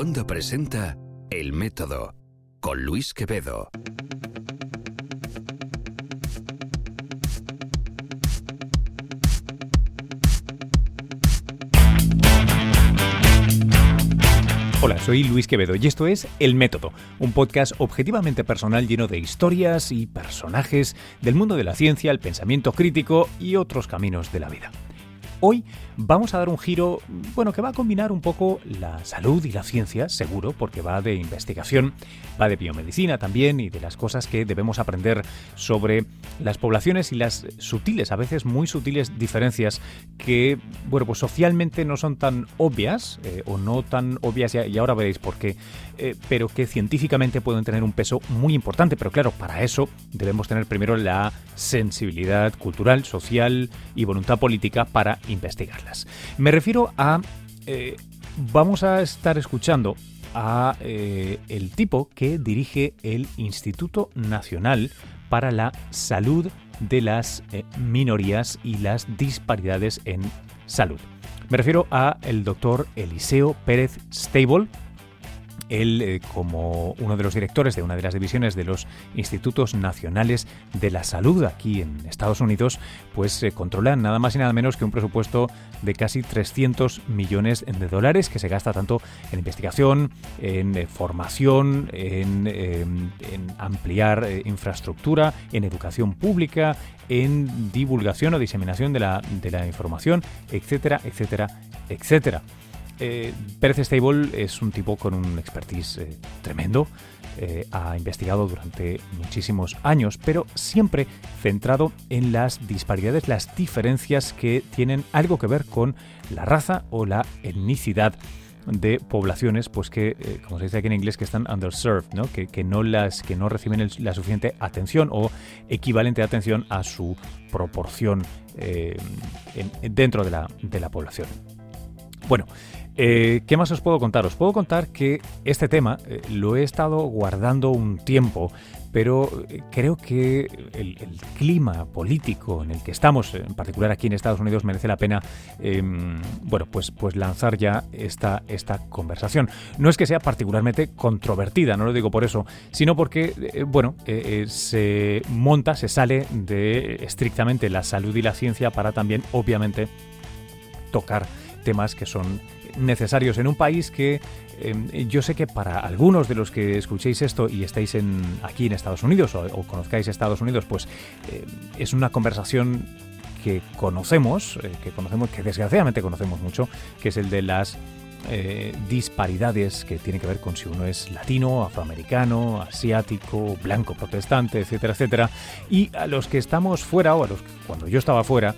Wanda presenta El Método con Luis Quevedo. Hola, soy Luis Quevedo y esto es El Método, un podcast objetivamente personal lleno de historias y personajes del mundo de la ciencia, el pensamiento crítico y otros caminos de la vida. Hoy vamos a dar un giro, bueno, que va a combinar un poco la salud y la ciencia, seguro, porque va de investigación, va de biomedicina también y de las cosas que debemos aprender sobre las poblaciones y las sutiles, a veces muy sutiles diferencias que, bueno, pues socialmente no son tan obvias eh, o no tan obvias, y ahora veréis por qué, eh, pero que científicamente pueden tener un peso muy importante. Pero claro, para eso debemos tener primero la sensibilidad cultural, social y voluntad política para investigarlas. Me refiero a... Eh, vamos a estar escuchando a eh, el tipo que dirige el Instituto Nacional para la Salud de las Minorías y las Disparidades en Salud. Me refiero a el doctor Eliseo Pérez Stable, él, eh, como uno de los directores de una de las divisiones de los Institutos Nacionales de la Salud aquí en Estados Unidos, pues se controla nada más y nada menos que un presupuesto de casi 300 millones de dólares que se gasta tanto en investigación, en eh, formación, en, em, ampliar eh, infraestructura, en educación pública, en divulgación o diseminación de la, de la información, etcétera, etcétera, etcétera. Eh, Pérez Stable es un tipo con un expertise eh, tremendo. Eh, ha investigado durante muchísimos años, pero siempre centrado en las disparidades, las diferencias que tienen algo que ver con la raza o la etnicidad de poblaciones pues que como se dice aquí en inglés que están underserved ¿no? Que, no reciben la suficiente atención o equivalente atención a su proporción dentro de la población bueno eh, ¿Qué más os puedo contar? Os puedo contar que este tema eh, lo he estado guardando un tiempo, pero eh, creo que el, clima político en el que estamos, en particular aquí en Estados Unidos, merece la pena, em, bueno, pues, pues lanzar ya esta, esta conversación. No es que sea particularmente controvertida, no lo digo por eso, sino porque, bueno, se monta, se sale de estrictamente la salud y la ciencia para también, obviamente, tocar temas que son necesarios en un país que em, yo sé que para algunos de los que escuchéis esto y estáis en, aquí en Estados Unidos o, conozcáis Estados Unidos, pues em, es una conversación que conocemos, eh, que conocemos, que desgraciadamente conocemos mucho, que es el de las eh, disparidades que tienen que ver con si uno es latino, afroamericano, asiático, blanco, protestante, etcétera, etcétera. Y a los que estamos fuera, o a los cuando yo estaba fuera,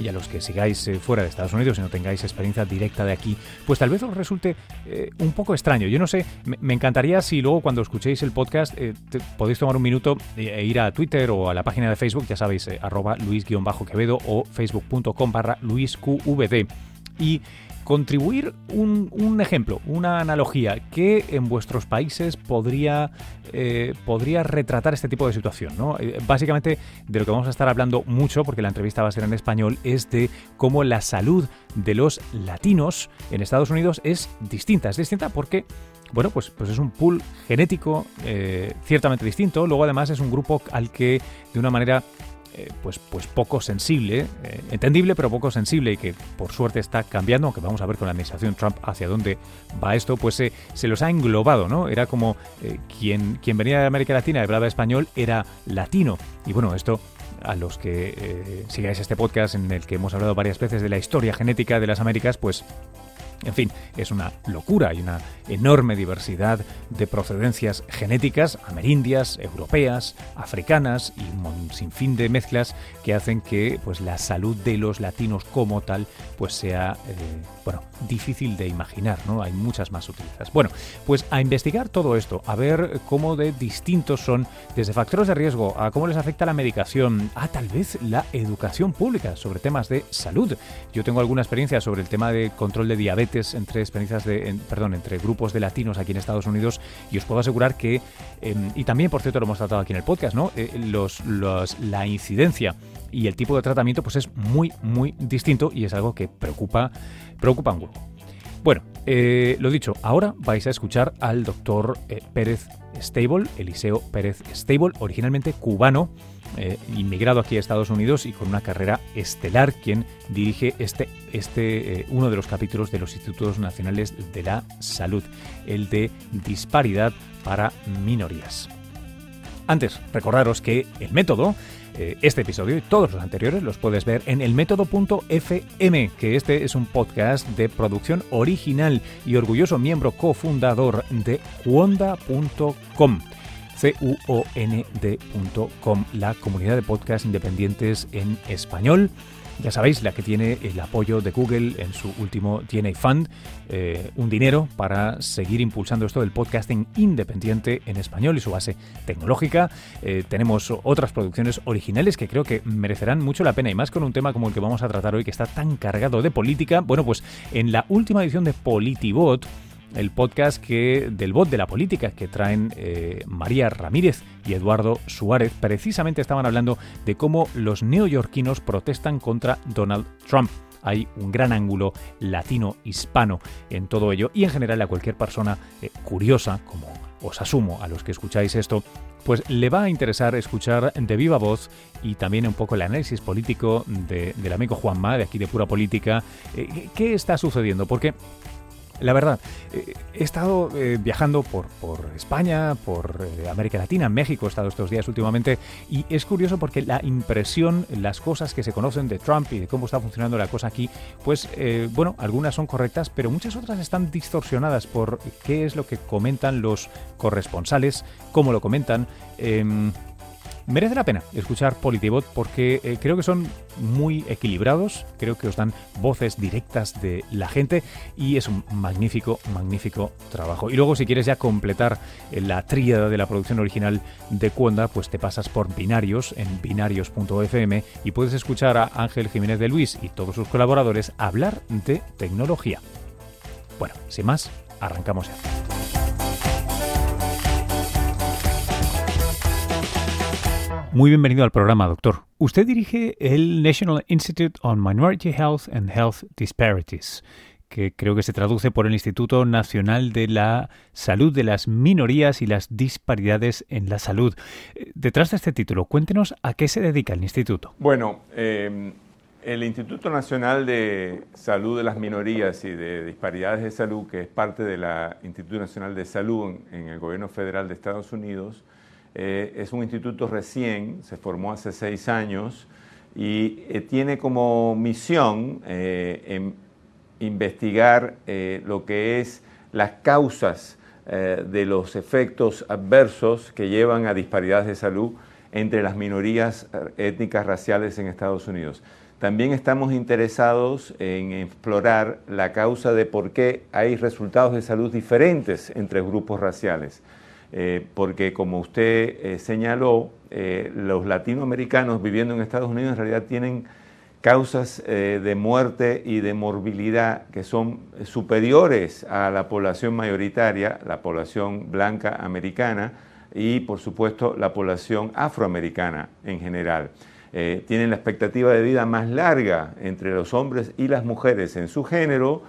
y a los que sigáis eh, fuera de Estados Unidos y no tengáis experiencia directa de aquí, pues tal vez os resulte eh, un poco extraño. Yo no sé, me, encantaría si luego cuando escuchéis el podcast eh, podéis tomar un minuto e ir a Twitter o a la página de Facebook, ya sabéis, arroba luis-quevedo o facebook.com barra luisqvd y contribuir un, ejemplo, una analogía que en vuestros países podría, eh, podría retratar este tipo de situación. ¿no? Eh, básicamente de lo que vamos a estar hablando mucho, porque la entrevista va a ser en español, es de cómo la salud de los latinos en Estados Unidos es distinta. Es distinta porque bueno, pues, pues es un pool genético eh, ciertamente distinto. Luego, además, es un grupo al que de una manera eh, pues, pues poco sensible, eh, entendible pero poco sensible y que por suerte está cambiando, aunque vamos a ver con la administración Trump hacia dónde va esto, pues se los ha englobado, ¿no? Era como eh, quien, quien venía de América Latina y hablaba español era latino. Y bueno, esto a los que sigáis este podcast en el que hemos hablado varias veces de la historia genética de las Américas, pues en fin, es una locura, hay una enorme diversidad de procedencias genéticas, amerindias, europeas, africanas y un sinfín de mezclas que hacen que pues, la salud de los latinos como tal pues, sea eh, bueno, difícil de imaginar, ¿no? Hay muchas más utilidades. Bueno, pues a investigar todo esto, a ver cómo de distintos son, desde factores de riesgo a cómo les afecta la medicación, a tal vez la educación pública sobre temas de salud. Yo tengo alguna experiencia sobre el tema de control de diabetes entre experiencias de, perdón, entre grupos de latinos aquí en Estados Unidos y os puedo asegurar que, em, y también por cierto lo hemos tratado aquí en el podcast, ¿no? Eh, los, la incidencia y el tipo de tratamiento pues es muy, muy distinto y es algo que preocupa, preocupa un grupo. Bueno, eh, lo dicho, ahora vais a escuchar al doctor eh, Pérez Stable, Eliseo Pérez Stable, originalmente cubano, eh, inmigrado aquí a Estados Unidos y con una carrera estelar, quien dirige este, este uno de los capítulos de los Institutos Nacionales de la Salud, el de disparidad para minorías. Antes, recordaros que el método eh, este episodio y todos los anteriores los puedes ver en elmétodo.fm, que este es un podcast de producción original y orgulloso miembro cofundador de cuonda.com. C-U-O-N-D.com, la comunidad de podcasts independientes en español ya sabéis, la que tiene el apoyo de Google en su último DNA Fund, eh, un dinero para seguir impulsando esto del podcasting independiente en español y su base tecnológica. Eh, tenemos otras producciones originales que creo que merecerán mucho la pena y más con un tema como el que vamos a tratar hoy que está tan cargado de política. Bueno, pues en la última edición de Politibot, el podcast que, del bot de la política que traen eh, María Ramírez y Eduardo Suárez, precisamente estaban hablando de cómo los neoyorquinos protestan contra Donald Trump. Hay un gran ángulo latino-hispano en todo ello y en general a cualquier persona eh, curiosa, como os asumo a los que escucháis esto, pues le va a interesar escuchar de viva voz y también un poco el análisis político del amigo Juanma, de aquí de Pura Política, eh, qué está sucediendo, porque la verdad, eh, he estado eh, viajando por, España, por eh, América Latina, México, he estado estos días últimamente, y es curioso porque la impresión, las cosas que se conocen de Trump y de cómo está funcionando la cosa aquí, pues bueno, algunas son correctas, pero muchas otras están distorsionadas por qué es lo que comentan los corresponsales, cómo lo comentan. Merece la pena escuchar Politibot porque eh, creo que son muy equilibrados, creo que os dan voces directas de la gente y es un magnífico, magnífico trabajo. Y luego si quieres ya completar eh, la tríada de la producción original de Cuonda, pues te pasas por Binarios en binarios.fm y puedes escuchar a Ángel Jiménez de Luis y todos sus colaboradores hablar de tecnología. Bueno, sin más, arrancamos ya. Muy bienvenido al programa, doctor. Usted dirige el National Institute on Minority Health and Health Disparities, que creo que se traduce por el Instituto Nacional de la Salud de las Minorías y las Disparidades en la Salud. Eh, detrás de este título, cuéntenos a qué se dedica el instituto. Bueno, eh, el Instituto Nacional de Salud de las Minorías y de Disparidades de Salud, que es parte del Instituto Nacional de Salud en el Gobierno Federal de Estados Unidos, eh, es un instituto recién, se formó hace seis años y eh, tiene como misión eh, investigar lo que es las causas de los efectos adversos que llevan a disparidades de salud entre las minorías étnicas raciales en Estados Unidos. También estamos interesados en explorar la causa de por qué hay resultados de salud diferentes entre grupos raciales. Eh, porque como usted eh, señaló, eh, los latinoamericanos viviendo en Estados Unidos en realidad tienen causas de muerte y de morbilidad que son superiores a la población mayoritaria, la población blanca americana y por supuesto la población afroamericana en general. tienen la expectativa de vida más larga entre los hombres y las mujeres en su género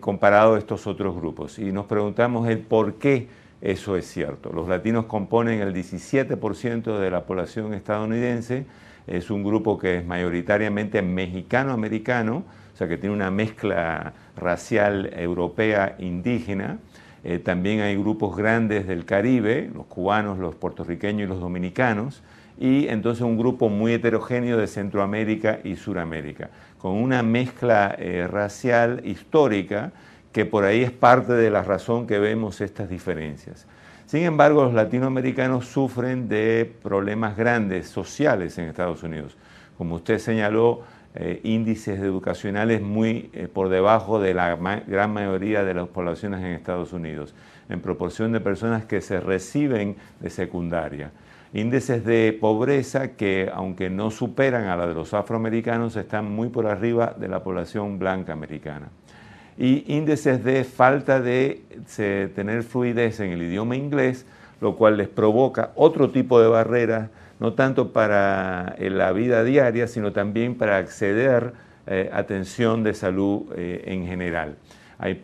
comparado a estos otros grupos. Y nos preguntamos el por qué eso es cierto. Los latinos componen el 17% de la población estadounidense. Es un grupo que es mayoritariamente mexicano-americano, o sea que tiene una mezcla racial europea indígena. Eh, también hay grupos grandes del Caribe, los cubanos, los puertorriqueños y los dominicanos. Y entonces un grupo muy heterogéneo de Centroamérica y Suramérica, con una mezcla eh, racial histórica que por ahí es parte de la razón que vemos estas diferencias. Sin embargo, los latinoamericanos sufren de problemas grandes sociales en Estados Unidos. Como usted señaló, eh, índices educacionales muy eh, por debajo de la gran mayoría de las poblaciones en Estados Unidos, en proporción de personas que se reciben de secundaria. Índices de pobreza que, aunque no superan a la de los afroamericanos, están muy por arriba de la población blanca americana y índices de falta de tener fluidez en el idioma inglés, lo cual les provoca otro tipo de barreras, no tanto para eh, la vida diaria, sino también para acceder a eh, atención de salud eh, en general. Hay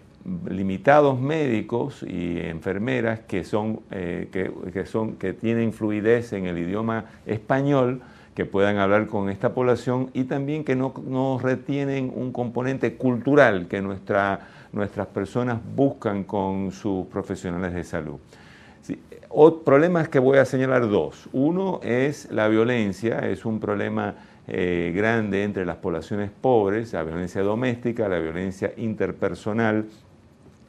limitados médicos y enfermeras que, son, que, son, que tienen fluidez en el idioma español, que puedan hablar con esta población y también que no, no retienen un componente cultural que nuestra, nuestras personas buscan con sus profesionales de salud. problemas que voy a señalar dos. Uno es la violencia, es un problema eh, grande entre las poblaciones pobres, la violencia doméstica, la violencia interpersonal,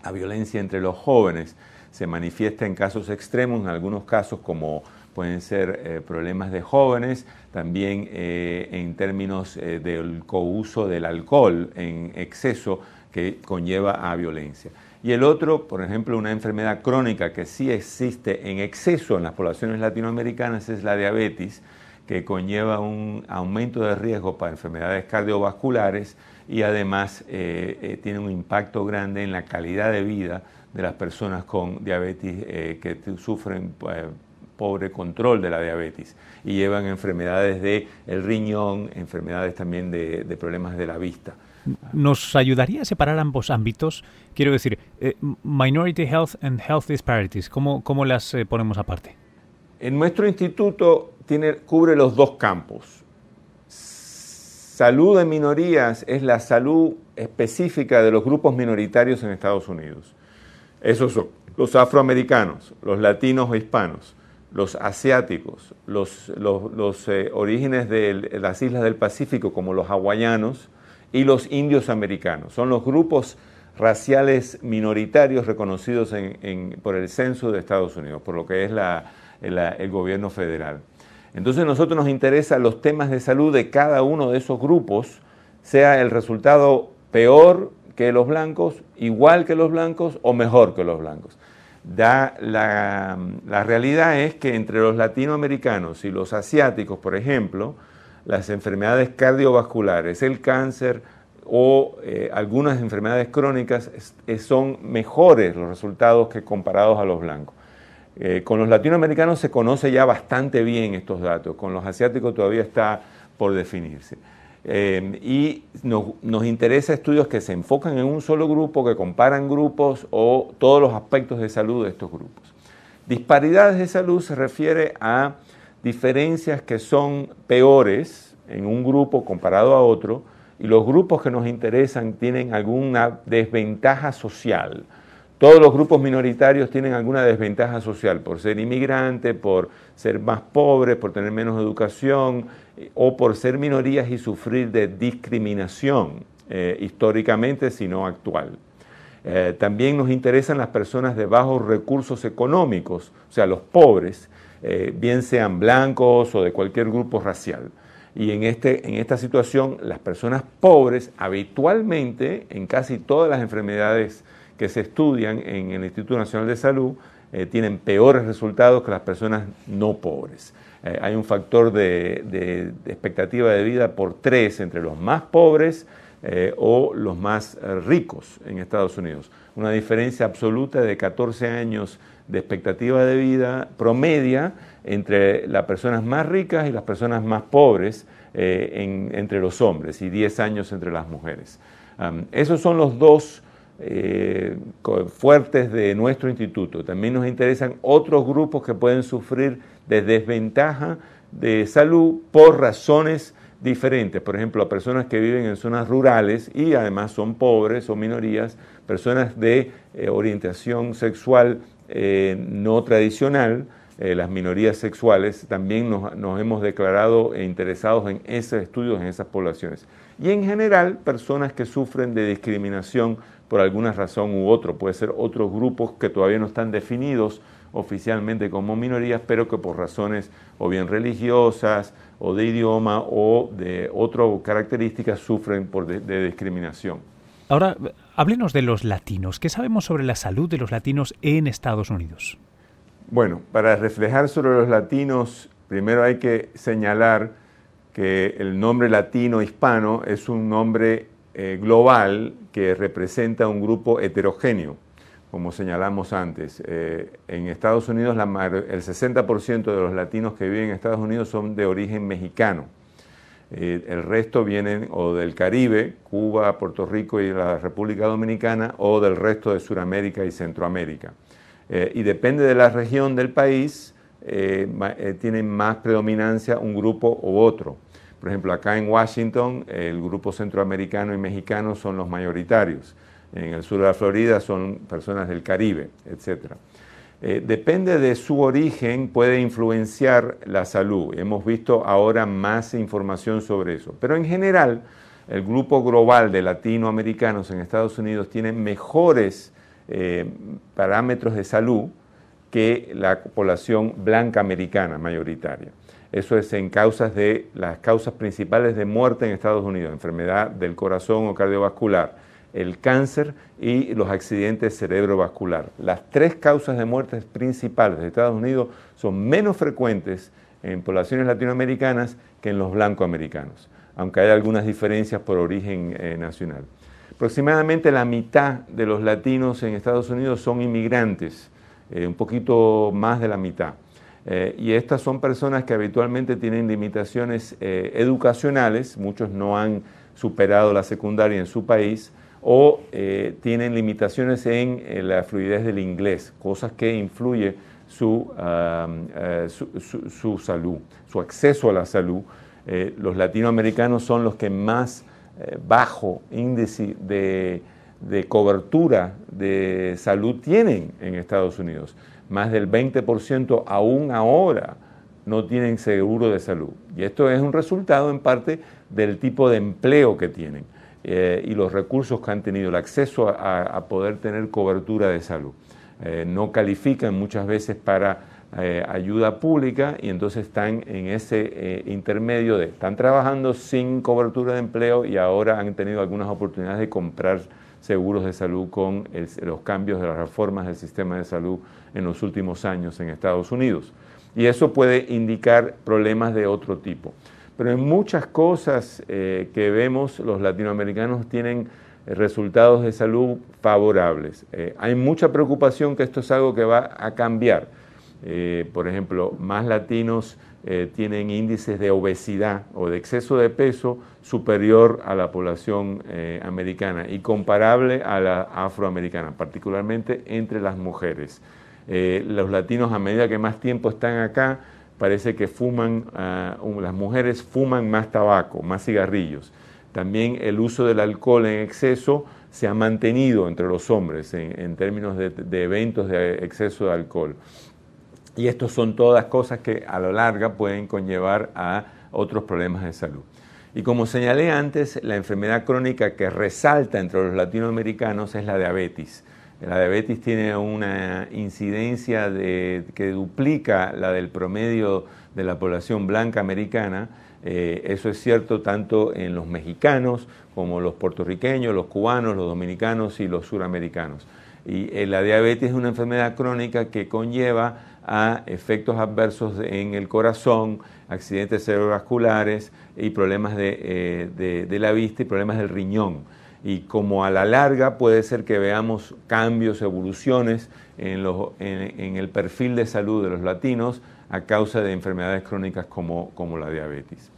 la violencia entre los jóvenes. Se manifiesta en casos extremos, en algunos casos como pueden ser eh, problemas de jóvenes, también eh, en términos del couso del alcohol en exceso que conlleva a violencia. Y el otro, por ejemplo, una enfermedad crónica que sí existe en exceso en las poblaciones latinoamericanas es la diabetes, que conlleva un aumento de riesgo para enfermedades cardiovasculares y además eh, eh, tiene un impacto grande en la calidad de vida de las personas con diabetes eh, que sufren pobre control de la diabetes y llevan enfermedades del el riñón, enfermedades también de, problemas de la vista. ¿Nos ayudaría a separar ambos ámbitos? Quiero decir, Minority Health and Health Disparities, ¿cómo, cómo las ponemos aparte? En nuestro instituto tiene, cubre los dos campos. Salud de minorías es la salud específica de los grupos minoritarios en Estados Unidos. Esos son los afroamericanos, los latinos o hispanos, los asiáticos, los, los, eh, orígenes de las islas del Pacífico como los hawaianos y los indios americanos. Son los grupos raciales minoritarios reconocidos por el censo de Estados Unidos, por lo que es el gobierno federal. Entonces a nosotros nos interesan los temas de salud de cada uno de esos grupos, sea el resultado peor que los blancos, igual que los blancos o mejor que los blancos. Da la, realidad es que entre los latinoamericanos y los asiáticos, por ejemplo, las enfermedades cardiovasculares, el cáncer o eh, algunas enfermedades crónicas son mejores los resultados que comparados a los blancos. Eh, con los latinoamericanos se conoce ya bastante bien estos datos, con los asiáticos todavía está por definirse. Eh, y nos, nos interesa estudios que se enfocan en un solo grupo, que comparan grupos o todos los aspectos de salud de estos grupos. Disparidades de salud se refiere a diferencias que son peores en un grupo comparado a otro y los grupos que nos interesan tienen alguna desventaja social todos los grupos minoritarios tienen alguna desventaja social por ser inmigrante, por ser más pobres, por tener menos educación eh, o por ser minorías y sufrir de discriminación eh, históricamente, sino actual. Eh, también nos interesan las personas de bajos recursos económicos, o sea, los pobres, bien sean blancos o de cualquier grupo racial. Y en, este, en esta situación, las personas pobres habitualmente, en casi todas las enfermedades que se estudian en el Instituto Nacional de Salud eh, tienen peores resultados que las personas no pobres. Eh, hay un factor de, expectativa de vida por tres entre los más pobres eh, o los más ricos en Estados Unidos. Una diferencia absoluta de 14 años de expectativa de vida promedia entre las personas más ricas y las personas más pobres entre los hombres y 10 años entre las mujeres. esos son los dos eh, fuertes de nuestro instituto. También nos interesan otros grupos que pueden sufrir de desventaja de salud por razones diferentes. Por ejemplo, personas que viven en zonas rurales y además son pobres o minorías, personas de eh, orientación sexual eh, no tradicional, las minorías sexuales, también nos, nos hemos declarado interesados en esos estudios en esas poblaciones. Y en general, personas que sufren de discriminación por alguna razón u otro. Puede ser otros grupos que todavía no están definidos oficialmente como minorías, pero que por razones o bien religiosas o de idioma o de otras características sufren por de, discriminación. Ahora, háblenos de los latinos. ¿Qué sabemos sobre la salud de los latinos en Estados Unidos? Bueno, para reflejar sobre los latinos, primero hay que señalar que el nombre latino hispano es un nombre eh, global que representa un grupo heterogéneo, como señalamos antes. Eh, en Estados Unidos el 60% de los latinos que viven en Estados Unidos son de origen mexicano. Eh, el resto vienen o del Caribe, Cuba, Puerto Rico y la República Dominicana, o del resto de Sudamérica y Centroamérica. Y depende de la región del país, eh, tienen más predominancia un grupo u otro. Por ejemplo, acá en Washington, el grupo centroamericano y mexicano son los mayoritarios. En el sur de la Florida son personas del Caribe, etc. depende de su origen, puede influenciar la salud. Hemos visto ahora más información sobre eso. Pero en general, el grupo global de latinoamericanos en Estados Unidos tiene mejores eh, parámetros de salud que la población blanca americana mayoritaria. Eso es en causas de las causas principales de muerte en Estados Unidos, enfermedad del corazón o cardiovascular, el cáncer y los accidentes cerebrovascular. Las tres causas de muerte principales de Estados Unidos son menos frecuentes en poblaciones latinoamericanas que en los blancoamericanos, aunque hay algunas diferencias por origen eh, nacional. Aproximadamente la mitad de los latinos en Estados Unidos son inmigrantes, eh, un poquito más de la mitad. Eh, y estas son personas que habitualmente tienen limitaciones eh, educacionales, muchos no han superado la secundaria en su país, o tienen limitaciones en la fluidez del inglés, cosas que influyen su, su, salud, su acceso a la salud. los latinoamericanos son los que más bajo índice de, cobertura de salud tienen en Estados Unidos. Más del 20% aún ahora no tienen seguro de salud. Y esto es un resultado en parte del tipo de empleo que tienen eh, y los recursos que han tenido, el acceso a, poder tener cobertura de salud. Eh, no califican muchas veces para eh, ayuda pública y entonces están en ese intermedio de, están trabajando sin cobertura de empleo y ahora han tenido algunas oportunidades de comprar seguros de salud con los cambios de las reformas del sistema de salud en los últimos años en Estados Unidos. Y eso puede indicar problemas de otro tipo. Pero en muchas cosas eh, que vemos, los latinoamericanos tienen resultados de salud favorables. hay mucha preocupación que esto es algo que va a cambiar eh, por ejemplo, más latinos eh, tienen índices de obesidad o de exceso de peso superior a la población eh, americana y comparable a la afroamericana, particularmente entre las mujeres. los latinos a medida que más tiempo están acá, parece que fuman, ah, las mujeres fuman más tabaco, más cigarrillos. También el uso del alcohol en exceso se ha mantenido entre los hombres en, términos de eventos de exceso de alcohol. Y estos son todas cosas que a lo largo pueden conllevar a otros problemas de salud. Y como señalé antes, la enfermedad crónica que resalta entre los latinoamericanos es la diabetes. La diabetes tiene una incidencia que duplica la del promedio de la población blanca americana. Eh, eso es cierto tanto en los mexicanos como los puertorriqueños, los cubanos, los dominicanos y los suramericanos. Y eh, la diabetes es una enfermedad crónica que conlleva a efectos adversos en el corazón, accidentes cerebrovasculares y problemas eh, de, la vista y problemas del riñón. Y como a la larga puede ser que veamos cambios, evoluciones en, en, el perfil de salud de los latinos a causa de enfermedades crónicas como, como la diabetes.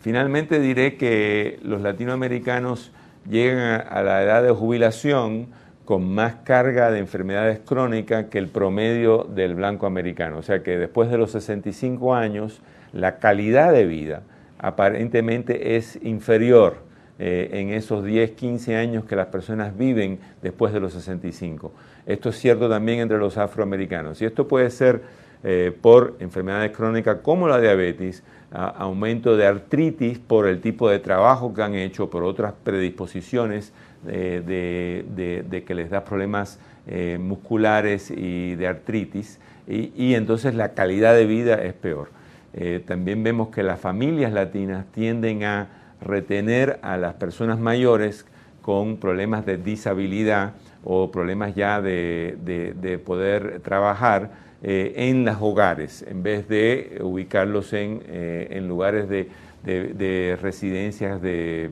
Finalmente diré que los latinoamericanos llegan a la edad de jubilación con más carga de enfermedades crónicas que el promedio del blanco americano. O sea que después de los 65 años, la calidad de vida aparentemente es inferior eh, en esos 10, 15 años que las personas viven después de los 65. Esto es cierto también entre los afroamericanos. Y esto puede ser eh, por enfermedades crónicas como la diabetes, aumento de artritis por el tipo de trabajo que han hecho, por otras predisposiciones de, que les da problemas eh, musculares y de artritis, y, entonces la calidad de vida es peor. Eh, también vemos que las familias latinas tienden a retener a las personas mayores con problemas de disabilidad o problemas ya de, poder trabajar eh, en los hogares, en vez de ubicarlos en, en lugares de, residencias de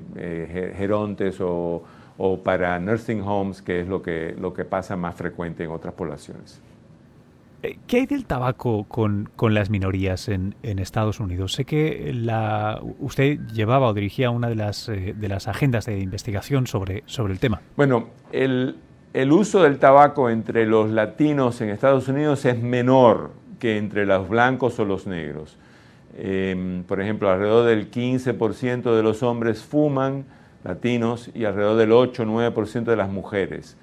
gerontes o, o para nursing homes, que es lo que, lo que pasa más frecuente en otras poblaciones. Eh, ¿Qué hay del tabaco con, las minorías en, Estados Unidos? Sé que la, usted llevaba o dirigía una de las, eh, de las agendas de investigación sobre, sobre el tema. Bueno, el, el uso del tabaco entre los latinos en Estados Unidos es menor que entre los blancos o los negros. Em, por ejemplo, alrededor del 15% de los hombres fuman latinos y alrededor del 8-9% de las mujeres.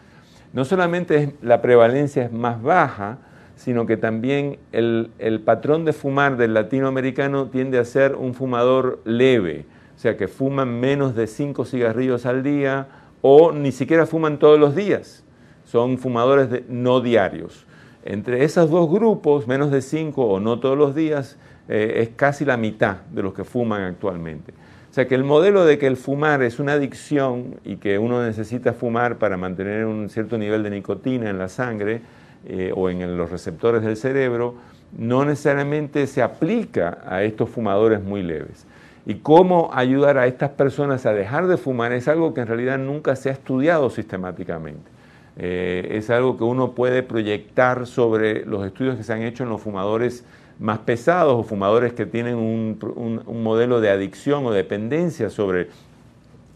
No solamente la prevalencia es más baja, sino que también el, patrón de fumar del latinoamericano tiende a ser un fumador leve, o sea que fuman menos de 5 cigarrillos al día o ni siquiera fuman todos los días, son fumadores no diarios. Entre esos dos grupos, menos de 5 o no todos los días, eh, es casi la mitad de los que fuman actualmente. Sea que el modelo de que el fumar es una adicción y que uno necesita fumar para mantener un cierto nivel de nicotina en la sangre, eh, o en los receptores del cerebro, no necesariamente se aplica a estos fumadores muy leves. Y cómo ayudar a estas personas a dejar de fumar es algo que en realidad nunca se ha estudiado sistemáticamente. Eh, es algo que uno puede proyectar sobre los estudios que se han hecho en los fumadores más pesados o fumadores que tienen un, modelo de adicción o dependencia sobre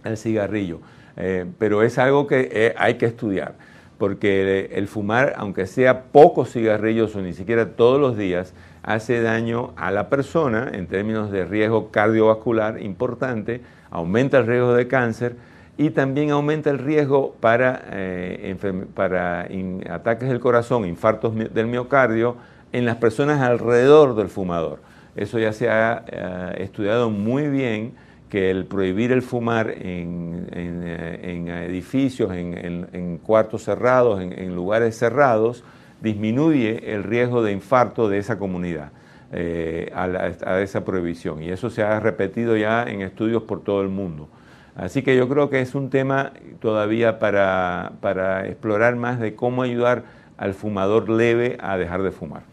el cigarrillo. Eh, pero es algo que hay que estudiar porque el fumar, aunque sea pocos cigarrillos o ni siquiera todos los días, hace daño a la persona en términos de riesgo cardiovascular importante, aumenta el riesgo de cáncer y también aumenta el riesgo para, eh, para ataques del corazón, infartos del miocardio en las personas alrededor del fumador. Eso ya se ha eh, estudiado muy bien que el prohibir el fumar en, eh, edificios, en, cuartos cerrados, en, lugares cerrados, disminuye el riesgo de infarto de esa comunidad eh, a, esa prohibición. Y eso se ha repetido ya en estudios por todo el mundo. Así que yo creo que es un tema todavía para explorar más de cómo ayudar al fumador leve a dejar de fumar.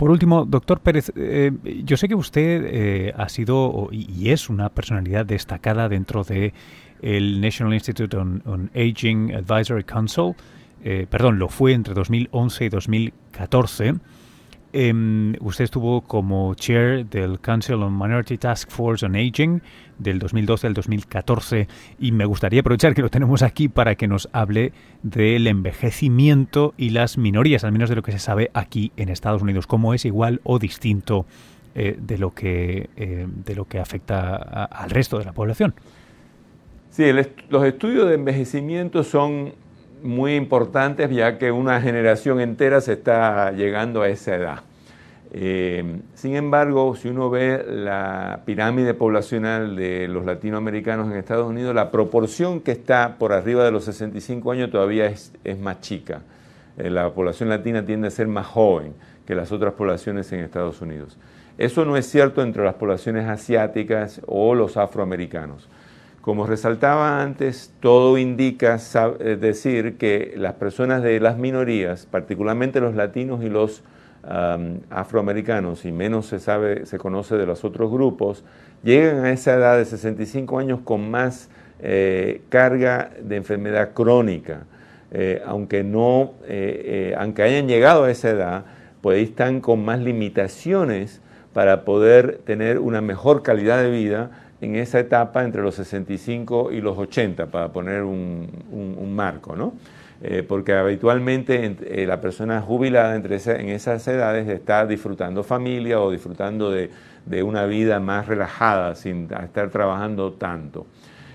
Por último, doctor Pérez, eh, yo sé que usted eh, ha sido y es una personalidad destacada dentro de el National Institute on, Aging Advisory Council. Eh, perdón, lo fue entre 2011 y 2014. Em, usted estuvo como chair del Council on Minority Task Force on Aging del 2012 al 2014 y me gustaría aprovechar que lo tenemos aquí para que nos hable del envejecimiento y las minorías, al menos de lo que se sabe aquí en Estados Unidos, cómo es igual o distinto eh, de, lo que, eh, de lo que afecta al resto de la población. Sí, los estudios de envejecimiento son muy importantes ya que una generación entera se está llegando a esa edad. Eh, sin embargo, si uno ve la pirámide poblacional de los latinoamericanos en Estados Unidos, la proporción que está por arriba de los 65 años todavía es, más chica. Eh, la población latina tiende a ser más joven que las otras poblaciones en Estados Unidos. Eso no es cierto entre las poblaciones asiáticas o los afroamericanos. Como resaltaba antes, todo indica decir que las personas de las minorías, particularmente los latinos y los afroamericanos, y menos se sabe, se conoce de los otros grupos, llegan a esa edad de 65 años con más eh, carga de enfermedad crónica. Eh, aunque no, eh, aunque hayan llegado a esa edad, pues están con más limitaciones para poder tener una mejor calidad de vida en esa etapa entre los 65 y los 80, para poner un, marco, ¿no? Eh, porque habitualmente eh, la persona jubilada entre en esas edades está disfrutando familia o disfrutando de, una vida más relajada, sin estar trabajando tanto.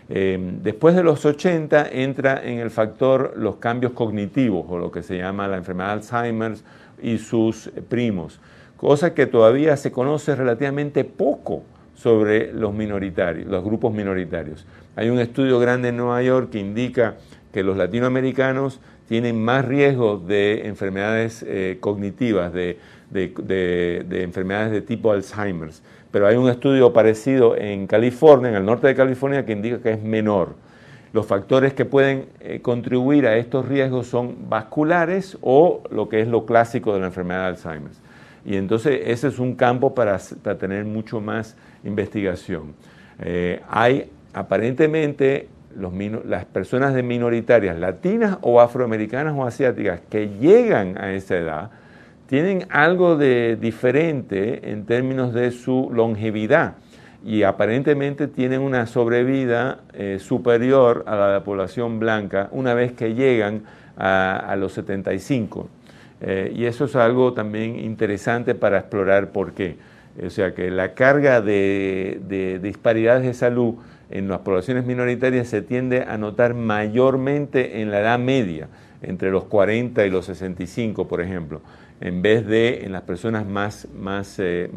Eh, después de los 80 entra en el factor los cambios cognitivos o lo que se llama la enfermedad de Alzheimer y sus primos, cosa que todavía se conoce relativamente poco sobre los minoritarios, los grupos minoritarios. Hay un estudio grande en Nueva York que indica que los latinoamericanos tienen más riesgo de enfermedades eh, cognitivas, de, enfermedades de tipo Alzheimer. Pero hay un estudio parecido en California, en el norte de California, que indica que es menor. Los factores que pueden eh, contribuir a estos riesgos son vasculares o lo que es lo clásico de la enfermedad de Alzheimer. Y entonces ese es un campo para, tener mucho más investigación. Eh, hay aparentemente las personas de minoritarias latinas o afroamericanas o asiáticas que llegan a esa edad tienen algo de diferente en términos de su longevidad y aparentemente tienen una sobrevida eh, superior a la de la población blanca una vez que llegan a, los 75. Eh, y eso es algo también interesante para explorar por qué. O sea que la carga de, disparidades de salud en las poblaciones minoritarias se tiende a notar mayormente en la edad media, entre los 40 y los 65, por ejemplo, en vez de en las personas más, eh,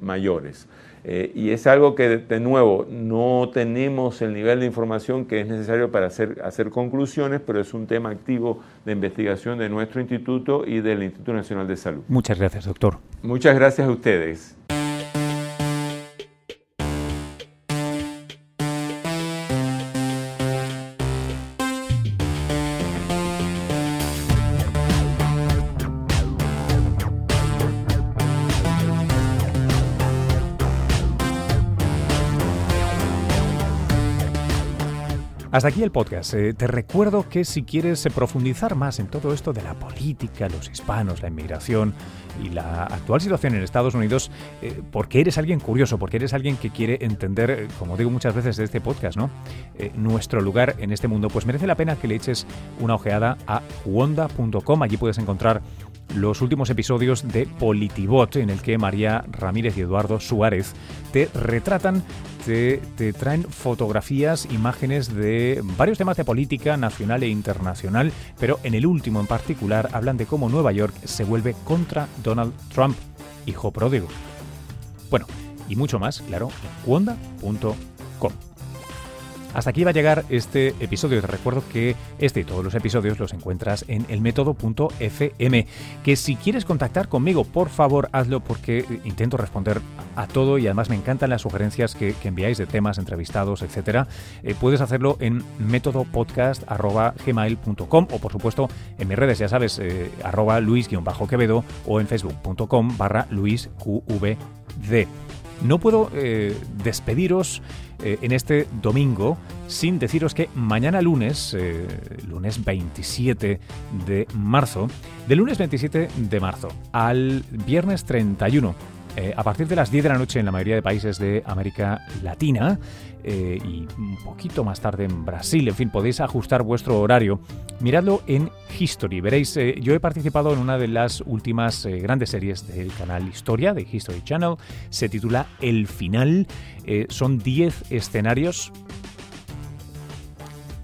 mayores. Eh, y es algo que, de nuevo, no tenemos el nivel de información que es necesario para hacer, hacer conclusiones, pero es un tema activo de investigación de nuestro instituto y del Instituto Nacional de Salud. Muchas gracias, doctor. Muchas gracias a ustedes. Hasta aquí el podcast. Eh, te recuerdo que si quieres eh, profundizar más en todo esto de la política, los hispanos, la inmigración y la actual situación en Estados Unidos, eh, porque eres alguien curioso, porque eres alguien que quiere entender, como digo muchas veces de este podcast, ¿no? nuestro lugar en este mundo, pues merece la pena que le eches una ojeada a wanda.com. Allí puedes encontrar los últimos episodios de Politibot, en el que María Ramírez y Eduardo Suárez te retratan, te, traen fotografías, imágenes de varios temas de política nacional e internacional, pero en el último en particular hablan de cómo Nueva York se vuelve contra Donald Trump, hijo pródigo. Bueno, y mucho más, claro, en wanda.com. Hasta aquí va a llegar este episodio. Te recuerdo que este y todos los episodios los encuentras en elmétodo.fm. Que si quieres contactar conmigo, por favor hazlo porque intento responder a todo y además me encantan las sugerencias que, enviáis de temas, entrevistados, etc. Eh, puedes hacerlo en métodopodcast.gmail.com o por supuesto en mis redes, ya sabes, eh, arroba luis-quevedo o en facebook.com barra luisqvd. No puedo eh, despediros eh, en este domingo sin deciros que mañana lunes, eh, lunes 27 de marzo, del lunes 27 de marzo al viernes 31, a partir de las 10 de la noche en la mayoría de países de América Latina, eh, y un poquito más tarde en Brasil. En fin, podéis ajustar vuestro horario. Miradlo en History. Veréis, eh, yo he participado en una de las últimas eh, grandes series del canal Historia, de History Channel. Se titula El Final. son 10 escenarios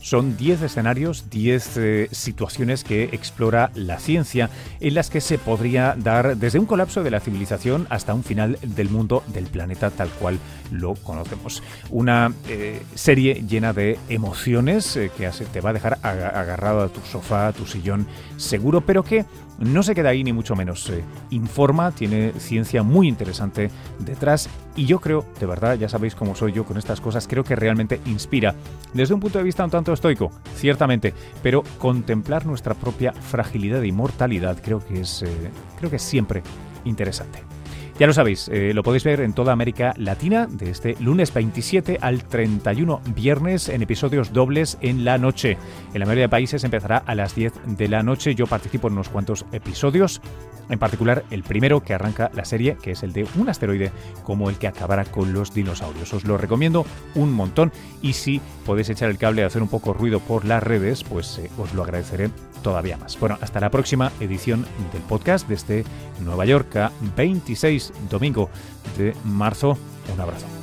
son 10 escenarios, 10 eh, situaciones que explora la ciencia, en las que se podría dar desde un colapso de la civilización hasta un final del mundo, del planeta tal cual lo conocemos. Una eh, serie llena de emociones eh, que te va a dejar agarrado a tu sofá, a tu sillón seguro, pero que no se queda ahí ni mucho menos. informa, tiene ciencia muy interesante detrás y yo creo, de verdad, ya sabéis cómo soy yo con estas cosas, creo que realmente inspira. Desde un punto de vista un tanto estoico, ciertamente, pero contemplar nuestra propia fragilidad y mortalidad creo que es, eh, creo que es siempre interesante. Ya lo sabéis, eh, lo podéis ver en toda América Latina de este lunes 27 al 31 viernes en episodios dobles en la noche. En la mayoría de países empezará a las 10 de la noche. Yo participo en unos cuantos episodios, en particular el primero que arranca la serie, que es el de un asteroide como el que acabará con los dinosaurios. Os lo recomiendo un montón y si podéis echar el cable y hacer un poco ruido por las redes, pues eh, os lo agradeceré todavía más. Bueno, hasta la próxima edición del podcast desde Nueva York, 26 domingo de marzo. Un abrazo.